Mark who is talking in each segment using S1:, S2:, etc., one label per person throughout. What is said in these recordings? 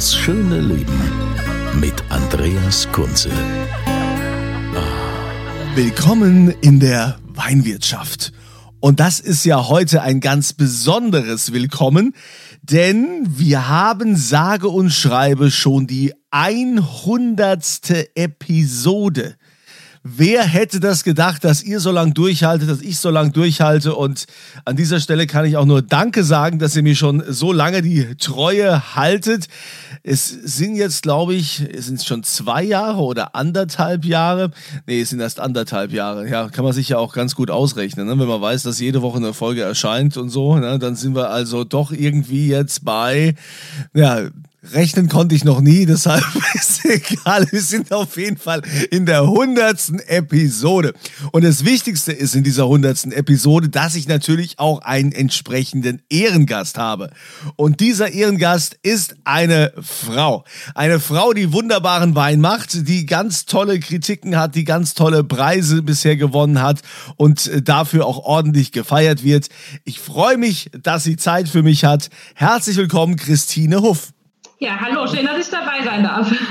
S1: Das schöne Leben mit Andreas Kunze.
S2: Willkommen in der Weinwirtschaft. Und das ist ja heute ein ganz besonderes Willkommen, denn wir haben sage und schreibe schon die 100. Episode. Wer hätte das gedacht, dass ihr so lange durchhaltet, dass ich so lange durchhalte? Und an dieser Stelle kann ich auch nur Danke sagen, dass ihr mir schon so lange die Treue haltet. Es sind jetzt, glaube ich, es sind schon zwei Jahre oder anderthalb Jahre. Nee, es sind erst anderthalb Jahre. Ja, kann man sich ja auch ganz gut ausrechnen. Ne? Wenn man weiß, dass jede Woche eine Folge erscheint und so, ne? dann sind wir also doch irgendwie jetzt bei, ja, Rechnen konnte ich noch nie, deshalb ist egal. Wir sind auf jeden Fall in der hundertsten Episode. Und das Wichtigste ist in dieser hundertsten Episode, dass ich natürlich auch einen entsprechenden Ehrengast habe. Und dieser Ehrengast ist eine Frau. Eine Frau, die wunderbaren Wein macht, die ganz tolle Kritiken hat, die ganz tolle Preise bisher gewonnen hat und dafür auch ordentlich gefeiert wird. Ich freue mich, dass sie Zeit für mich hat. Herzlich willkommen, Christine Huff.
S3: Ja, hallo, schön, dass ich dabei sein darf.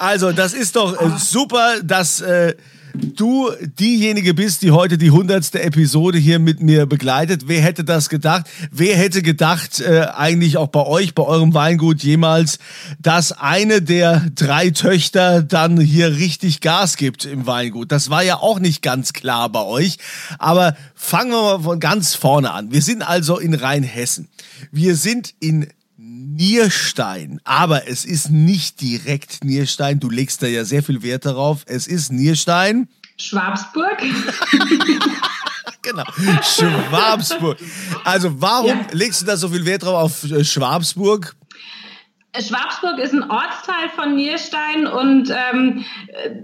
S2: Also, das ist doch äh, super, dass äh, du diejenige bist, die heute die hundertste Episode hier mit mir begleitet. Wer hätte das gedacht? Wer hätte gedacht, äh, eigentlich auch bei euch, bei eurem Weingut jemals, dass eine der drei Töchter dann hier richtig Gas gibt im Weingut? Das war ja auch nicht ganz klar bei euch. Aber fangen wir mal von ganz vorne an. Wir sind also in Rheinhessen. Wir sind in Nierstein. Aber es ist nicht direkt Nierstein. Du legst da ja sehr viel Wert darauf. Es ist Nierstein.
S3: Schwabsburg.
S2: genau. Schwabsburg. Also warum ja. legst du da so viel Wert drauf auf äh, Schwabsburg?
S3: Schwabsburg ist ein Ortsteil von Nierstein und ähm,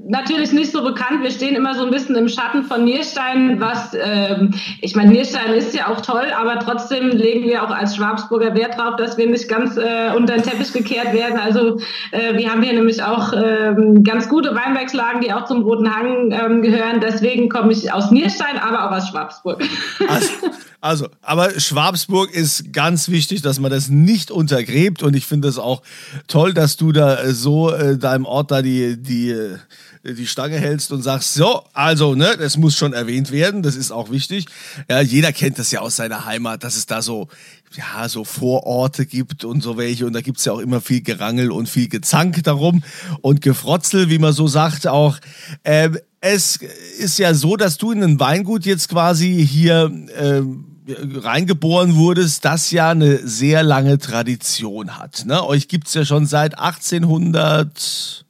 S3: natürlich nicht so bekannt. Wir stehen immer so ein bisschen im Schatten von Nierstein, was, ähm, ich meine, Nierstein ist ja auch toll, aber trotzdem legen wir auch als Schwabsburger Wert drauf, dass wir nicht ganz äh, unter den Teppich gekehrt werden. Also äh, wir haben hier nämlich auch ähm, ganz gute Weinbergslagen, die auch zum Roten Hang ähm, gehören. Deswegen komme ich aus Nierstein, aber auch aus Schwabsburg.
S2: Also, also, aber Schwabsburg ist ganz wichtig, dass man das nicht untergräbt und ich finde es auch toll, dass du da äh, so äh, deinem Ort da die, die, äh, die Stange hältst und sagst, so, also, ne, das muss schon erwähnt werden, das ist auch wichtig. Ja, jeder kennt das ja aus seiner Heimat, dass es da so, ja, so Vororte gibt und so welche und da gibt's ja auch immer viel Gerangel und viel Gezank darum und Gefrotzel, wie man so sagt, auch. Ähm, es ist ja so, dass du in ein Weingut jetzt quasi hier ähm, reingeboren wurdest, das ja eine sehr lange Tradition hat. Ne? Euch gibt es ja schon seit 1800.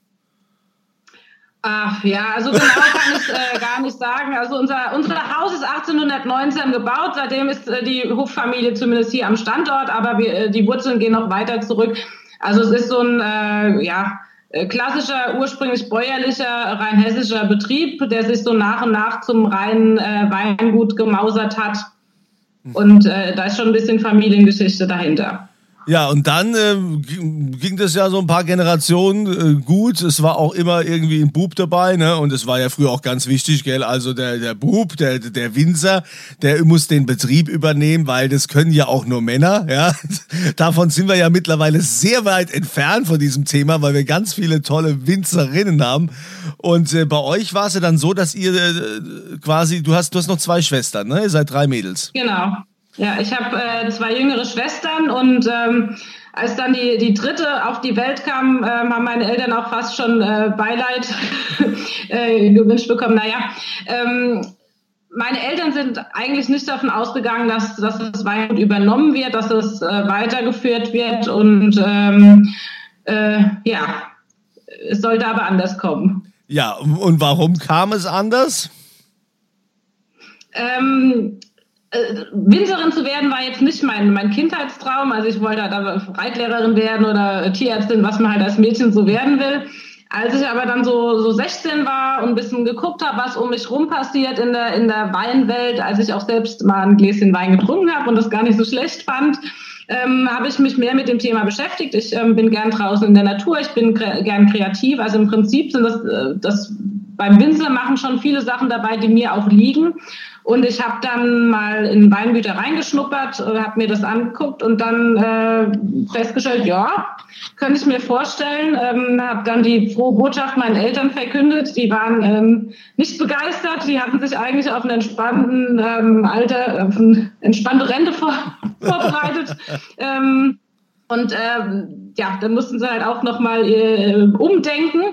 S3: Ach ja, also genau kann ich äh, gar nicht sagen. Also unser, unser Haus ist 1819 gebaut, seitdem ist äh, die Hoffamilie zumindest hier am Standort, aber wir, äh, die Wurzeln gehen noch weiter zurück. Also es ist so ein, äh, ja, äh, klassischer, ursprünglich bäuerlicher, rein hessischer Betrieb, der sich so nach und nach zum reinen äh, Weingut gemausert hat. Und äh, da ist schon ein bisschen Familiengeschichte dahinter.
S2: Ja, und dann äh, ging das ja so ein paar Generationen äh, gut. Es war auch immer irgendwie ein Bub dabei, ne? Und es war ja früher auch ganz wichtig, gell? Also der, der Bub, der, der Winzer, der muss den Betrieb übernehmen, weil das können ja auch nur Männer, ja? Davon sind wir ja mittlerweile sehr weit entfernt von diesem Thema, weil wir ganz viele tolle Winzerinnen haben. Und äh, bei euch war es ja dann so, dass ihr äh, quasi, du hast, du hast noch zwei Schwestern, ne? Ihr seid drei Mädels.
S3: Genau. Ja, ich habe äh, zwei jüngere Schwestern und ähm, als dann die, die dritte auf die Welt kam, ähm, haben meine Eltern auch fast schon äh, Beileid äh, gewünscht bekommen. Naja, ähm, meine Eltern sind eigentlich nicht davon ausgegangen, dass, dass das Weingut übernommen wird, dass es äh, weitergeführt wird und ähm, äh, ja, es sollte aber anders kommen.
S2: Ja, und warum kam es anders?
S3: Ähm, äh, Winzerin zu werden war jetzt nicht mein, mein Kindheitstraum. Also ich wollte da Reitlehrerin werden oder Tierärztin, was man halt als Mädchen so werden will. Als ich aber dann so, so 16 war und ein bisschen geguckt habe, was um mich rum passiert in der, in der Weinwelt, als ich auch selbst mal ein Gläschen Wein getrunken habe und das gar nicht so schlecht fand, ähm, habe ich mich mehr mit dem Thema beschäftigt. Ich ähm, bin gern draußen in der Natur, ich bin kre gern kreativ. Also im Prinzip sind das, äh, das beim Winzer machen schon viele Sachen dabei, die mir auch liegen. Und ich habe dann mal in Weingüter reingeschnuppert, äh, habe mir das angeguckt und dann äh, festgestellt, ja, könnte ich mir vorstellen. Ähm, habe dann die frohe Botschaft meinen Eltern verkündet. Die waren ähm, nicht begeistert. Die hatten sich eigentlich auf einen entspannten ähm, Alter, auf eine entspannte Rente vor, vorbereitet. ähm, und ähm, ja, dann mussten sie halt auch nochmal äh, umdenken.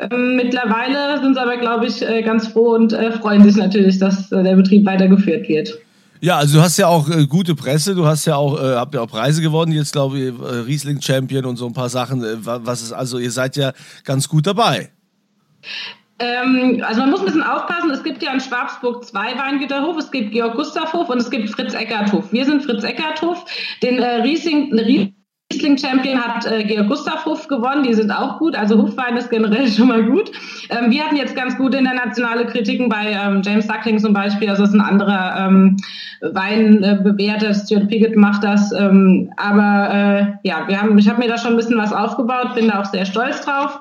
S3: Ähm, mittlerweile sind sie aber, glaube ich, äh, ganz froh und äh, freuen sich natürlich, dass äh, der Betrieb weitergeführt wird.
S2: Ja, also du hast ja auch äh, gute Presse, du hast ja auch, äh, habt ja auch Preise gewonnen, jetzt glaube ich, äh, Riesling Champion und so ein paar Sachen. Was ist, also ihr seid ja ganz gut dabei.
S3: Ähm, also man muss ein bisschen aufpassen, es gibt ja in Schwabsburg zwei Weingüterhof, es gibt Georg Gustavhof und es gibt Fritz Eckerthof. Wir sind Fritz Eckerthof, den äh, Riesling, Riesling Champion hat äh, Georg Gustav Hof gewonnen, die sind auch gut, also Hofwein ist generell schon mal gut. Ähm, wir hatten jetzt ganz gute internationale Kritiken bei ähm, James Suckling zum Beispiel, also ist ein anderer ähm, Wein äh, Stuart Piggott macht das, ähm, aber äh, ja, wir haben, ich habe mir da schon ein bisschen was aufgebaut, bin da auch sehr stolz drauf.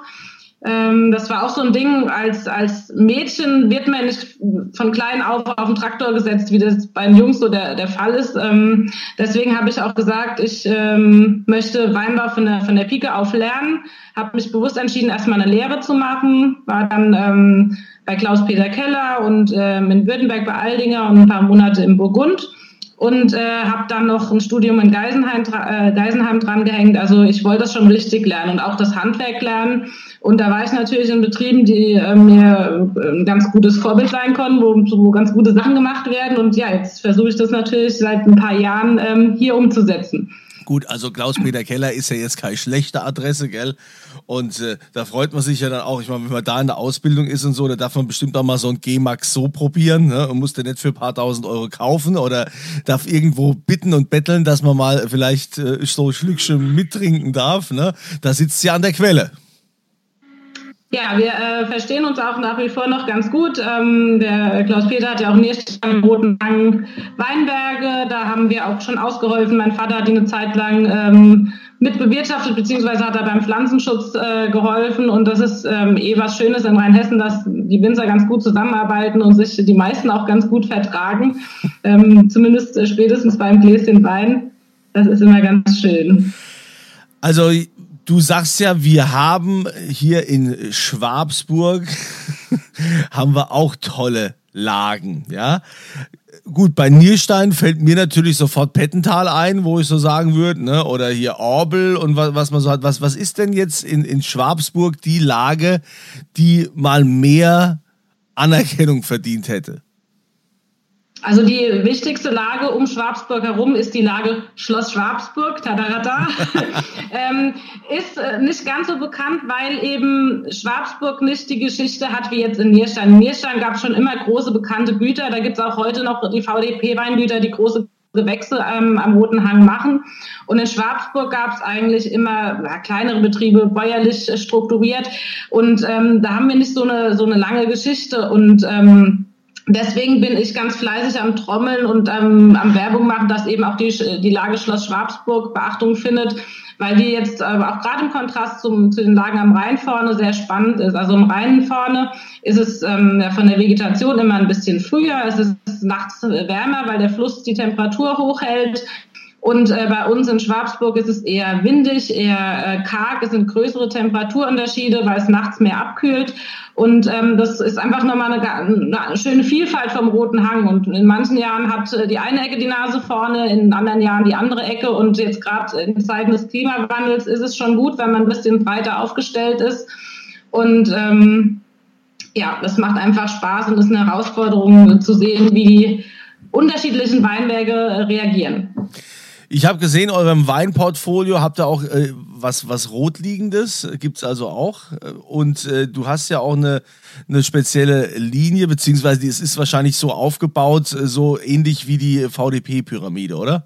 S3: Ähm, das war auch so ein Ding, als, als Mädchen wird man nicht von klein auf auf den Traktor gesetzt, wie das bei den Jungs so der, der Fall ist. Ähm, deswegen habe ich auch gesagt, ich ähm, möchte Weinbau von der, von der Pike auf lernen, habe mich bewusst entschieden, erstmal eine Lehre zu machen, war dann ähm, bei Klaus-Peter Keller und ähm, in Württemberg bei Aldinger und ein paar Monate in Burgund und äh, habe dann noch ein Studium in Geisenheim, äh, Geisenheim dran gehängt. Also ich wollte das schon richtig lernen und auch das Handwerk lernen. Und da war ich natürlich in Betrieben, die äh, mir äh, ein ganz gutes Vorbild sein konnten, wo, wo ganz gute Sachen gemacht werden. Und ja, jetzt versuche ich das natürlich seit ein paar Jahren ähm, hier umzusetzen.
S2: Gut, also Klaus-Peter Keller ist ja jetzt keine schlechte Adresse, gell? Und äh, da freut man sich ja dann auch, ich meine, wenn man da in der Ausbildung ist und so, da darf man bestimmt auch mal so ein G-Max so probieren ne? und muss den nicht für ein paar tausend Euro kaufen oder darf irgendwo bitten und betteln, dass man mal vielleicht äh, so Schlückchen mittrinken darf. Ne? Da sitzt ja an der Quelle.
S3: Ja, wir äh, verstehen uns auch nach wie vor noch ganz gut. Ähm, der Klaus-Peter hat ja auch nächstes am Roten Hang Weinberge. Da haben wir auch schon ausgeholfen. Mein Vater hat ihn eine Zeit lang ähm, mit bewirtschaftet, beziehungsweise hat er beim Pflanzenschutz äh, geholfen. Und das ist ähm, eh was Schönes in Rheinhessen, dass die Winzer ganz gut zusammenarbeiten und sich die meisten auch ganz gut vertragen. Ähm, zumindest äh, spätestens beim Gläschen Wein. Das ist immer ganz schön.
S2: Also Du sagst ja, wir haben hier in Schwabsburg haben wir auch tolle Lagen, ja. Gut, bei Nierstein fällt mir natürlich sofort Pettental ein, wo ich so sagen würde, ne? oder hier Orbel und was, was man so hat. Was, was ist denn jetzt in, in Schwabsburg die Lage, die mal mehr Anerkennung verdient hätte?
S3: Also die wichtigste Lage um Schwabsburg herum ist die Lage Schloss Schwabsburg, tadarata, ähm, ist äh, nicht ganz so bekannt, weil eben Schwabsburg nicht die Geschichte hat wie jetzt in Nierstein. In Nierstein gab es schon immer große bekannte Güter, da gibt es auch heute noch die VDP-Weingüter, die große Gewächse ähm, am Roten Hang machen. Und in Schwabsburg gab es eigentlich immer ja, kleinere Betriebe, bäuerlich strukturiert. Und ähm, da haben wir nicht so eine, so eine lange Geschichte. Und ähm, Deswegen bin ich ganz fleißig am Trommeln und ähm, am Werbung machen, dass eben auch die, die Lage Schloss Schwabsburg Beachtung findet, weil die jetzt äh, auch gerade im Kontrast zum, zu den Lagen am Rhein vorne sehr spannend ist. Also am Rhein vorne ist es ähm, von der Vegetation immer ein bisschen früher, es ist nachts wärmer, weil der Fluss die Temperatur hochhält. Und äh, bei uns in Schwabsburg ist es eher windig, eher äh, karg, es sind größere Temperaturunterschiede, weil es nachts mehr abkühlt. Und ähm, das ist einfach nochmal eine, eine schöne Vielfalt vom Roten Hang. Und in manchen Jahren hat äh, die eine Ecke die Nase vorne, in anderen Jahren die andere Ecke. Und jetzt gerade in Zeiten des Klimawandels ist es schon gut, wenn man ein bisschen breiter aufgestellt ist. Und ähm, ja, das macht einfach Spaß und ist eine Herausforderung zu sehen, wie die unterschiedlichen Weinberge reagieren.
S2: Ich habe gesehen, eurem Weinportfolio habt ihr auch äh, was, was Rotliegendes, gibt es also auch. Und äh, du hast ja auch eine, eine spezielle Linie, beziehungsweise es ist wahrscheinlich so aufgebaut, äh, so ähnlich wie die VDP-Pyramide, oder?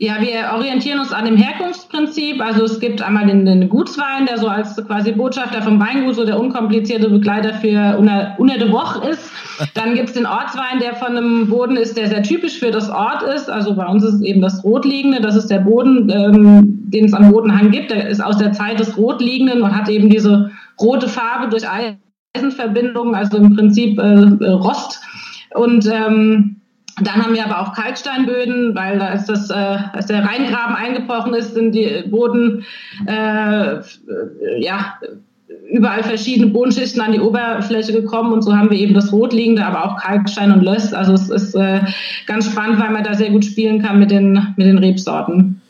S3: Ja, wir orientieren uns an dem Herkunftsprinzip. Also es gibt einmal den, den Gutswein, der so als quasi Botschafter vom Weingut so der unkomplizierte Begleiter für Une de Woche ist. Dann gibt's den Ortswein, der von einem Boden ist, der sehr typisch für das Ort ist. Also bei uns ist es eben das Rotliegende. Das ist der Boden, ähm, den es am Bodenhang gibt. Der ist aus der Zeit des Rotliegenden und hat eben diese rote Farbe durch Eisenverbindungen, also im Prinzip äh, Rost. Und ähm, dann haben wir aber auch Kalksteinböden, weil da ist das, äh, als der Rheingraben eingebrochen ist, sind die Boden äh, ja überall verschiedene Bodenschichten an die Oberfläche gekommen und so haben wir eben das Rotliegende, aber auch Kalkstein und Löss. Also es ist äh, ganz spannend, weil man da sehr gut spielen kann mit den, mit den Rebsorten.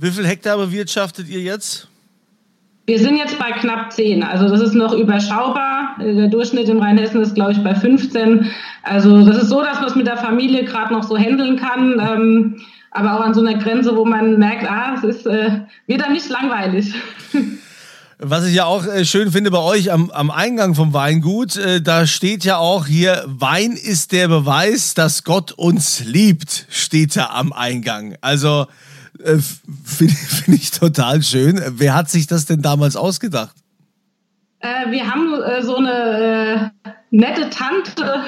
S2: Wie viel Hektar bewirtschaftet ihr jetzt?
S3: Wir sind jetzt bei knapp 10, also das ist noch überschaubar. Der Durchschnitt in Rheinhessen ist, glaube ich, bei 15. Also das ist so, dass man es mit der Familie gerade noch so handeln kann, ähm, aber auch an so einer Grenze, wo man merkt, ah, es ist äh, wieder nicht langweilig.
S2: Was ich ja auch äh, schön finde bei euch am, am Eingang vom Weingut, äh, da steht ja auch hier, Wein ist der Beweis, dass Gott uns liebt, steht da am Eingang. Also äh, Finde find ich total schön. Wer hat sich das denn damals ausgedacht?
S3: Äh, wir haben äh, so eine äh, nette Tante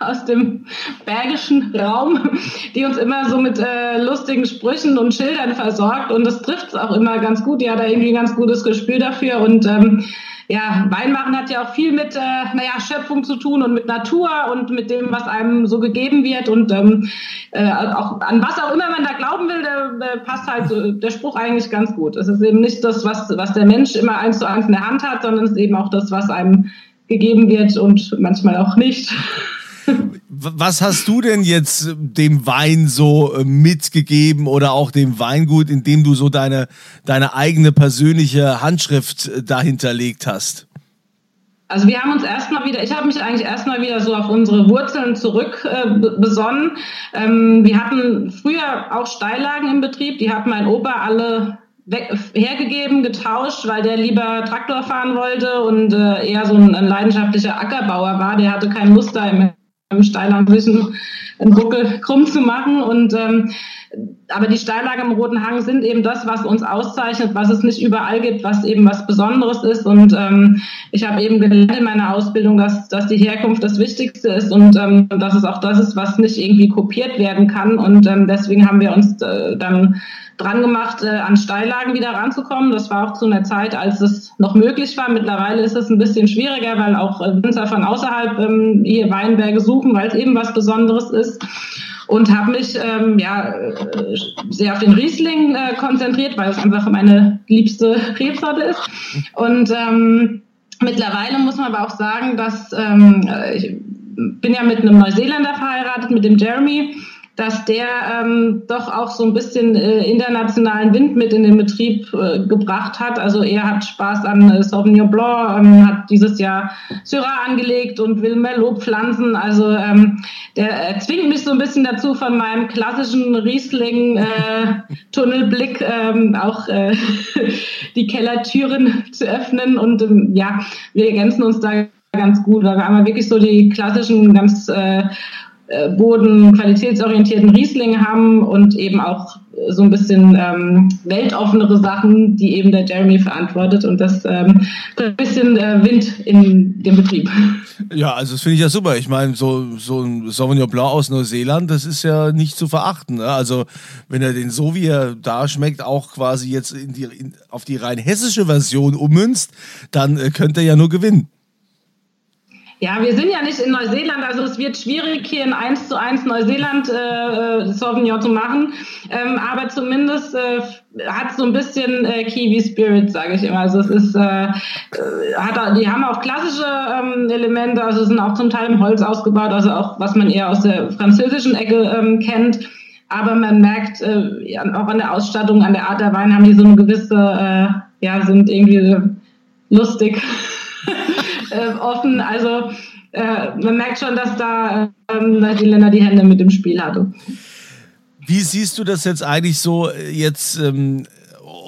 S3: aus dem bergischen Raum, die uns immer so mit äh, lustigen Sprüchen und Schildern versorgt und das trifft es auch immer ganz gut. Die hat da irgendwie ein ganz gutes Gespür dafür und ähm, ja, Weinmachen hat ja auch viel mit, äh, naja, Schöpfung zu tun und mit Natur und mit dem, was einem so gegeben wird und ähm, äh, auch an was auch immer man da glauben will, der, der passt halt so, der Spruch eigentlich ganz gut. Es ist eben nicht das, was, was der Mensch immer eins zu eins in der Hand hat, sondern es ist eben auch das, was einem gegeben wird und manchmal auch nicht.
S2: Was hast du denn jetzt dem Wein so äh, mitgegeben oder auch dem Weingut, indem du so deine, deine eigene persönliche Handschrift äh, dahinterlegt hast?
S3: Also wir haben uns erstmal wieder, ich habe mich eigentlich erstmal wieder so auf unsere Wurzeln zurück äh, besonnen. Ähm, wir hatten früher auch Steillagen im Betrieb, die hat mein Opa alle weg, hergegeben, getauscht, weil der lieber Traktor fahren wollte und äh, eher so ein, ein leidenschaftlicher Ackerbauer war. Der hatte kein Muster im im Steilhang zwischen einen Buckel krumm zu machen. Und ähm, aber die Steillagen im Roten Hang sind eben das, was uns auszeichnet, was es nicht überall gibt, was eben was Besonderes ist. Und ähm, ich habe eben gelernt in meiner Ausbildung, dass, dass die Herkunft das Wichtigste ist und ähm, dass es auch das ist, was nicht irgendwie kopiert werden kann. Und ähm, deswegen haben wir uns äh, dann dran gemacht, äh, an Steillagen wieder ranzukommen. Das war auch zu einer Zeit, als es noch möglich war. Mittlerweile ist es ein bisschen schwieriger, weil auch äh, Winzer von außerhalb ähm, hier Weinberge suchen, weil es eben was Besonderes ist. Und habe mich ähm, ja äh, sehr auf den Riesling äh, konzentriert, weil es einfach meine liebste Rebsorte ist. Und ähm, mittlerweile muss man aber auch sagen, dass ähm, äh, ich bin ja mit einem Neuseeländer verheiratet, mit dem Jeremy dass der ähm, doch auch so ein bisschen äh, internationalen Wind mit in den Betrieb äh, gebracht hat. Also er hat Spaß an äh, Sauvignon Blanc, ähm, hat dieses Jahr Syrah angelegt und will Merlot pflanzen. Also ähm, der äh, zwingt mich so ein bisschen dazu, von meinem klassischen Riesling-Tunnelblick äh, ähm, auch äh, die Kellertüren zu öffnen. Und ähm, ja, wir ergänzen uns da ganz gut, weil wir einmal wirklich so die klassischen ganz äh, äh, Boden qualitätsorientierten Riesling haben und eben auch so ein bisschen ähm, weltoffenere Sachen, die eben der Jeremy verantwortet und das ähm, ein bisschen äh, Wind in dem Betrieb.
S2: Ja, also das finde ich ja super. Ich meine, so, so ein Sauvignon Blanc aus Neuseeland, das ist ja nicht zu verachten. Ne? Also wenn er den so wie er da schmeckt, auch quasi jetzt in die, in, auf die rein hessische Version ummünzt, dann äh, könnte er ja nur gewinnen.
S3: Ja, wir sind ja nicht in Neuseeland, also es wird schwierig, hier in 1 zu 1 Neuseeland äh, äh, Sauvignon zu machen. Ähm, aber zumindest äh, hat so ein bisschen äh, Kiwi Spirit, sage ich immer. Also es ist, äh, äh hat, die haben auch klassische ähm, Elemente, also sind auch zum Teil im Holz ausgebaut, also auch was man eher aus der französischen Ecke ähm, kennt. Aber man merkt äh, auch an der Ausstattung, an der Art der Wein haben die so eine gewisse, äh, ja, sind irgendwie lustig. äh, offen. Also äh, man merkt schon, dass da ähm, die Länder die Hände mit dem Spiel hatte.
S2: Wie siehst du das jetzt eigentlich so äh, jetzt? Ähm,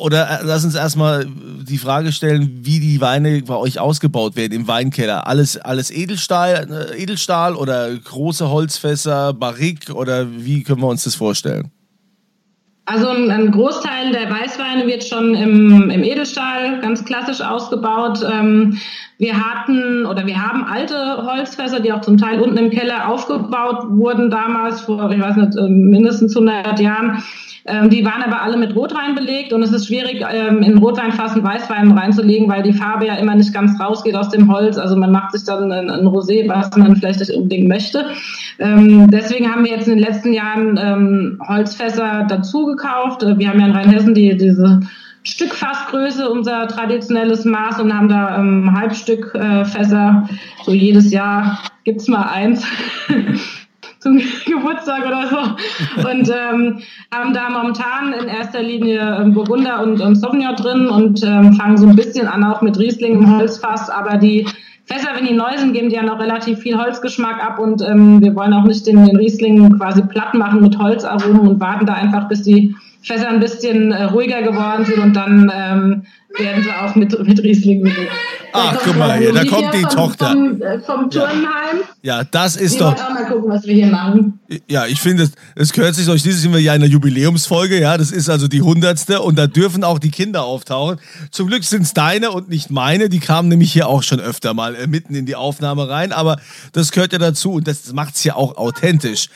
S2: oder äh, lass uns erstmal die Frage stellen, wie die Weine bei euch ausgebaut werden im Weinkeller. Alles, alles Edelstahl, äh, Edelstahl oder große Holzfässer, Barrique oder wie können wir uns das vorstellen?
S3: Also ein, ein, Großteil der Weißweine wird schon im, im Edelstahl ganz klassisch ausgebaut. Ähm, wir hatten oder wir haben alte Holzfässer, die auch zum Teil unten im Keller aufgebaut wurden damals vor, ich weiß nicht, ähm, mindestens 100 Jahren. Ähm, die waren aber alle mit Rotwein belegt und es ist schwierig, ähm, in Rotweinfassen Weißwein reinzulegen, weil die Farbe ja immer nicht ganz rausgeht aus dem Holz. Also man macht sich dann ein, Rosé, was man vielleicht nicht unbedingt möchte. Deswegen haben wir jetzt in den letzten Jahren Holzfässer dazu gekauft. Wir haben ja in Rheinhessen die, diese Stückfassgröße, unser traditionelles Maß und haben da ähm, Halbstückfässer. Äh, so jedes Jahr gibt's mal eins. zum Geburtstag oder so. Und ähm, haben da momentan in erster Linie ähm, Burgunder und, und Sauvignon drin und ähm, fangen so ein bisschen an auch mit Riesling im Holzfass, aber die Fässer, wenn die neu sind, geben die ja noch relativ viel Holzgeschmack ab und ähm, wir wollen auch nicht den, den Riesling quasi platt machen mit Holzaromen und warten da einfach, bis die Fässer ein bisschen äh, ruhiger geworden sind und dann ähm, werden sie auch mit, mit Riesling belegt.
S2: Ach, guck mal hier, da kommt die
S3: vom,
S2: Tochter.
S3: Vom, äh, vom Turnheim.
S2: Ja, das ist
S3: Wir
S2: doch.
S3: wollen auch mal gucken, was wir hier machen.
S2: Ja, ich finde, es, gehört sich euch. Dieses sind wir ja in der Jubiläumsfolge, ja. Das ist also die hundertste und da dürfen auch die Kinder auftauchen. Zum Glück sind es deine und nicht meine. Die kamen nämlich hier auch schon öfter mal äh, mitten in die Aufnahme rein, aber das gehört ja dazu und das macht es ja auch authentisch.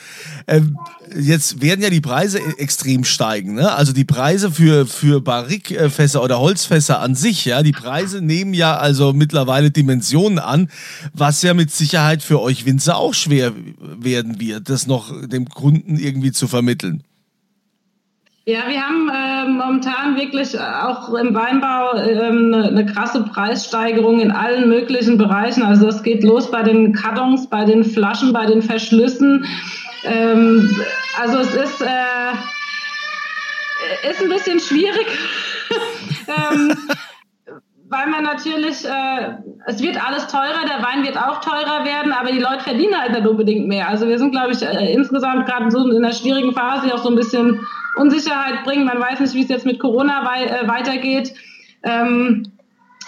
S2: Ähm, jetzt werden ja die Preise e- extrem steigen. Ne? Also die Preise für, für Barrikfässer oder Holzfässer an sich, ja, die Preise nehmen ja also mittlerweile Dimensionen an, was ja mit Sicherheit für euch Winzer auch schwer werden wird, das noch dem Kunden irgendwie zu vermitteln.
S3: Ja, wir haben äh, momentan wirklich auch im Weinbau ähm, eine, eine krasse Preissteigerung in allen möglichen Bereichen. Also es geht los bei den Kartons, bei den Flaschen, bei den Verschlüssen. Ähm, also es ist, äh, ist ein bisschen schwierig. ähm, weil man natürlich, äh, es wird alles teurer, der Wein wird auch teurer werden, aber die Leute verdienen halt nicht unbedingt mehr. Also wir sind, glaube ich, äh, insgesamt gerade so in einer schwierigen Phase, die auch so ein bisschen Unsicherheit bringen. Man weiß nicht, wie es jetzt mit Corona wei äh, weitergeht. Ähm,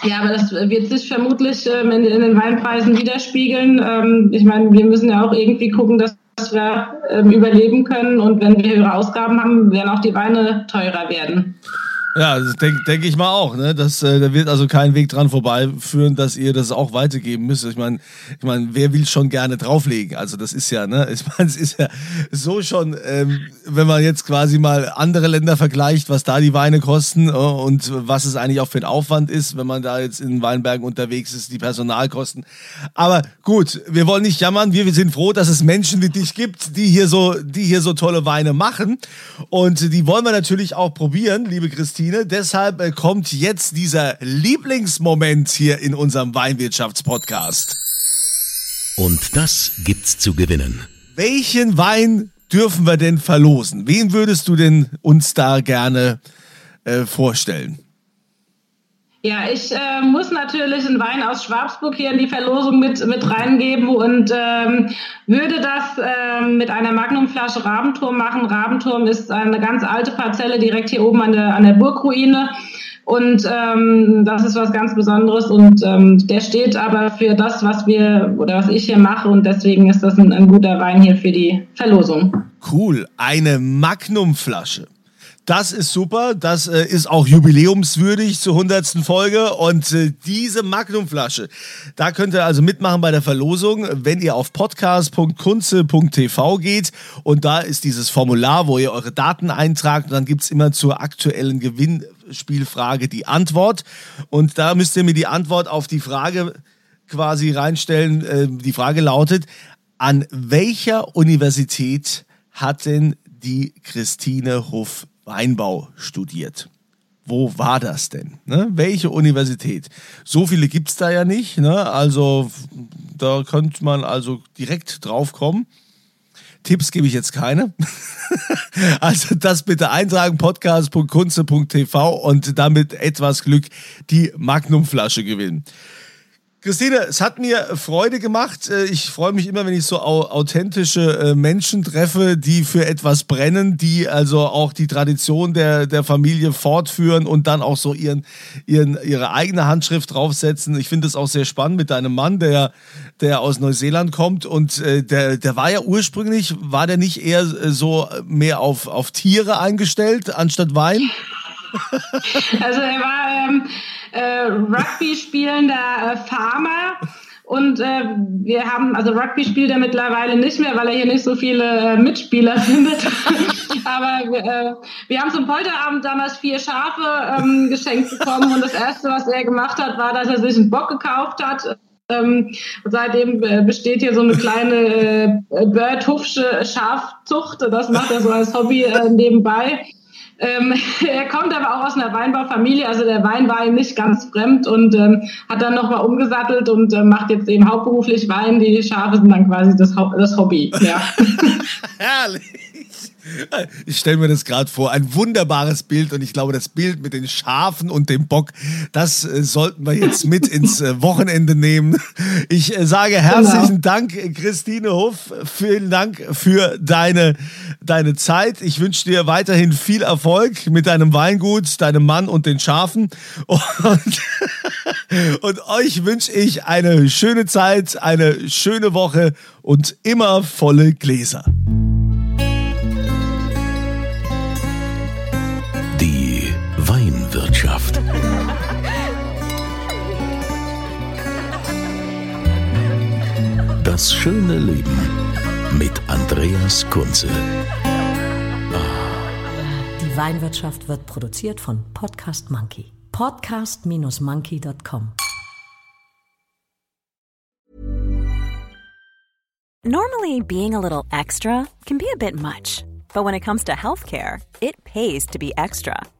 S3: ja, aber das wird sich vermutlich ähm, in, in, den Weinpreisen widerspiegeln. Ähm, ich meine, wir müssen ja auch irgendwie gucken, dass wir ähm, überleben können und wenn wir höhere Ausgaben haben, werden auch die Weine teurer werden.
S2: Ja, denke denk ich mal auch. Ne? Das, äh, da wird also kein Weg dran vorbeiführen, dass ihr das auch weitergeben müsst. Ich meine, ich mein, wer will schon gerne drauflegen? Also das ist ja, ne, ich meine, es ist ja so schon, ähm, wenn man jetzt quasi mal andere Länder vergleicht, was da die Weine kosten äh, und was es eigentlich auch für ein Aufwand ist, wenn man da jetzt in Weinbergen unterwegs ist, die Personalkosten. Aber gut, wir wollen nicht jammern. Wir, wir sind froh, dass es Menschen wie dich gibt, die hier so, die hier so tolle Weine machen. Und die wollen wir natürlich auch probieren, liebe Christine. Christine. Deshalb äh, kommt jetzt dieser Lieblingsmoment hier in unserem Weinwirtschaftspodcast.
S1: Und das gibt's zu gewinnen.
S2: Welchen Wein dürfen wir denn verlosen? Wen würdest du denn uns da gerne äh, vorstellen?
S3: Ja, ich äh, muss natürlich einen Wein aus Schwabsburg hier in die Verlosung mit, mit reingeben und ähm, würde das ähm, mit einer Magnumflasche Rabenturm machen. Rabenturm ist eine ganz alte Parzelle direkt hier oben an der, an der Burgruine. Und ähm, das ist was ganz Besonderes und ähm, der steht aber für das, was wir oder was ich hier mache und deswegen ist das ein, ein guter Wein hier für die Verlosung.
S2: Cool, eine Magnumflasche. Das ist super. Das äh, ist auch jubiläumswürdig zur 100. Folge. Und äh, diese Magnumflasche, da könnt ihr also mitmachen bei der Verlosung, wenn ihr auf podcast.kunze.tv geht. Und da ist dieses Formular, wo ihr eure Daten eintragt. Und dann gibt's immer zur aktuellen Gewinnspielfrage die Antwort. Und da müsst ihr mir die Antwort auf die Frage quasi reinstellen. Äh, die Frage lautet, an welcher Universität hat denn die Christine Huff Weinbau studiert. Wo war das denn? Ne? Welche Universität? So viele gibt es da ja nicht. Ne? Also da könnte man also direkt drauf kommen. Tipps gebe ich jetzt keine. also das bitte eintragen, podcast.kunze.tv und damit etwas Glück die Magnumflasche gewinnen. Christine, es hat mir Freude gemacht. Äh, ich freue mich immer, wenn ich so authentische äh, Menschen treffe, die für etwas brennen, die also auch die Tradition der, der Familie fortführen und dann auch so ihren, ihren, ihre eigene Handschrift draufsetzen. Ich finde es auch sehr spannend mit deinem Mann, der, der aus Neuseeland kommt und äh, der, der war ja ursprünglich, war der nicht eher so mehr auf, auf Tiere eingestellt anstatt Wein?
S3: Also er war ähm, äh, Rugby spielender äh, Farmer. Und äh, wir haben, also Rugby spielt er mittlerweile nicht mehr, weil er hier nicht so viele äh, Mitspieler findet. Aber äh, wir haben zum Polterabend damals vier Schafe ähm, geschenkt bekommen und das erste, was er gemacht hat, war, dass er sich einen Bock gekauft hat. Ähm, seitdem äh, besteht hier so eine kleine äh, Bird-Hufsche Schafzucht. Das macht er so als Hobby äh, nebenbei. Ähm, er kommt aber auch aus einer Weinbaufamilie, also der Wein war ihm nicht ganz fremd und ähm, hat dann nochmal umgesattelt und äh, macht jetzt eben hauptberuflich Wein. Die Schafe sind dann quasi das, das Hobby. Ja.
S2: Herrlich. Ich stelle mir das gerade vor, ein wunderbares Bild und ich glaube, das Bild mit den Schafen und dem Bock, das äh, sollten wir jetzt mit ins äh, Wochenende nehmen. Ich äh, sage herzlichen genau. Dank, Christine Hoff. Vielen Dank für deine, deine Zeit. Ich wünsche dir weiterhin viel Erfolg mit deinem Weingut, deinem Mann und den Schafen. Und, und euch wünsche ich eine schöne Zeit, eine schöne Woche und immer volle Gläser.
S1: Das schöne Leben mit Andreas Kunze.
S4: Die Weinwirtschaft wird produziert von Podcast Monkey. Podcast-monkey.com.
S5: Normally, being a little extra can be a bit much, but when it comes to healthcare, it pays to be extra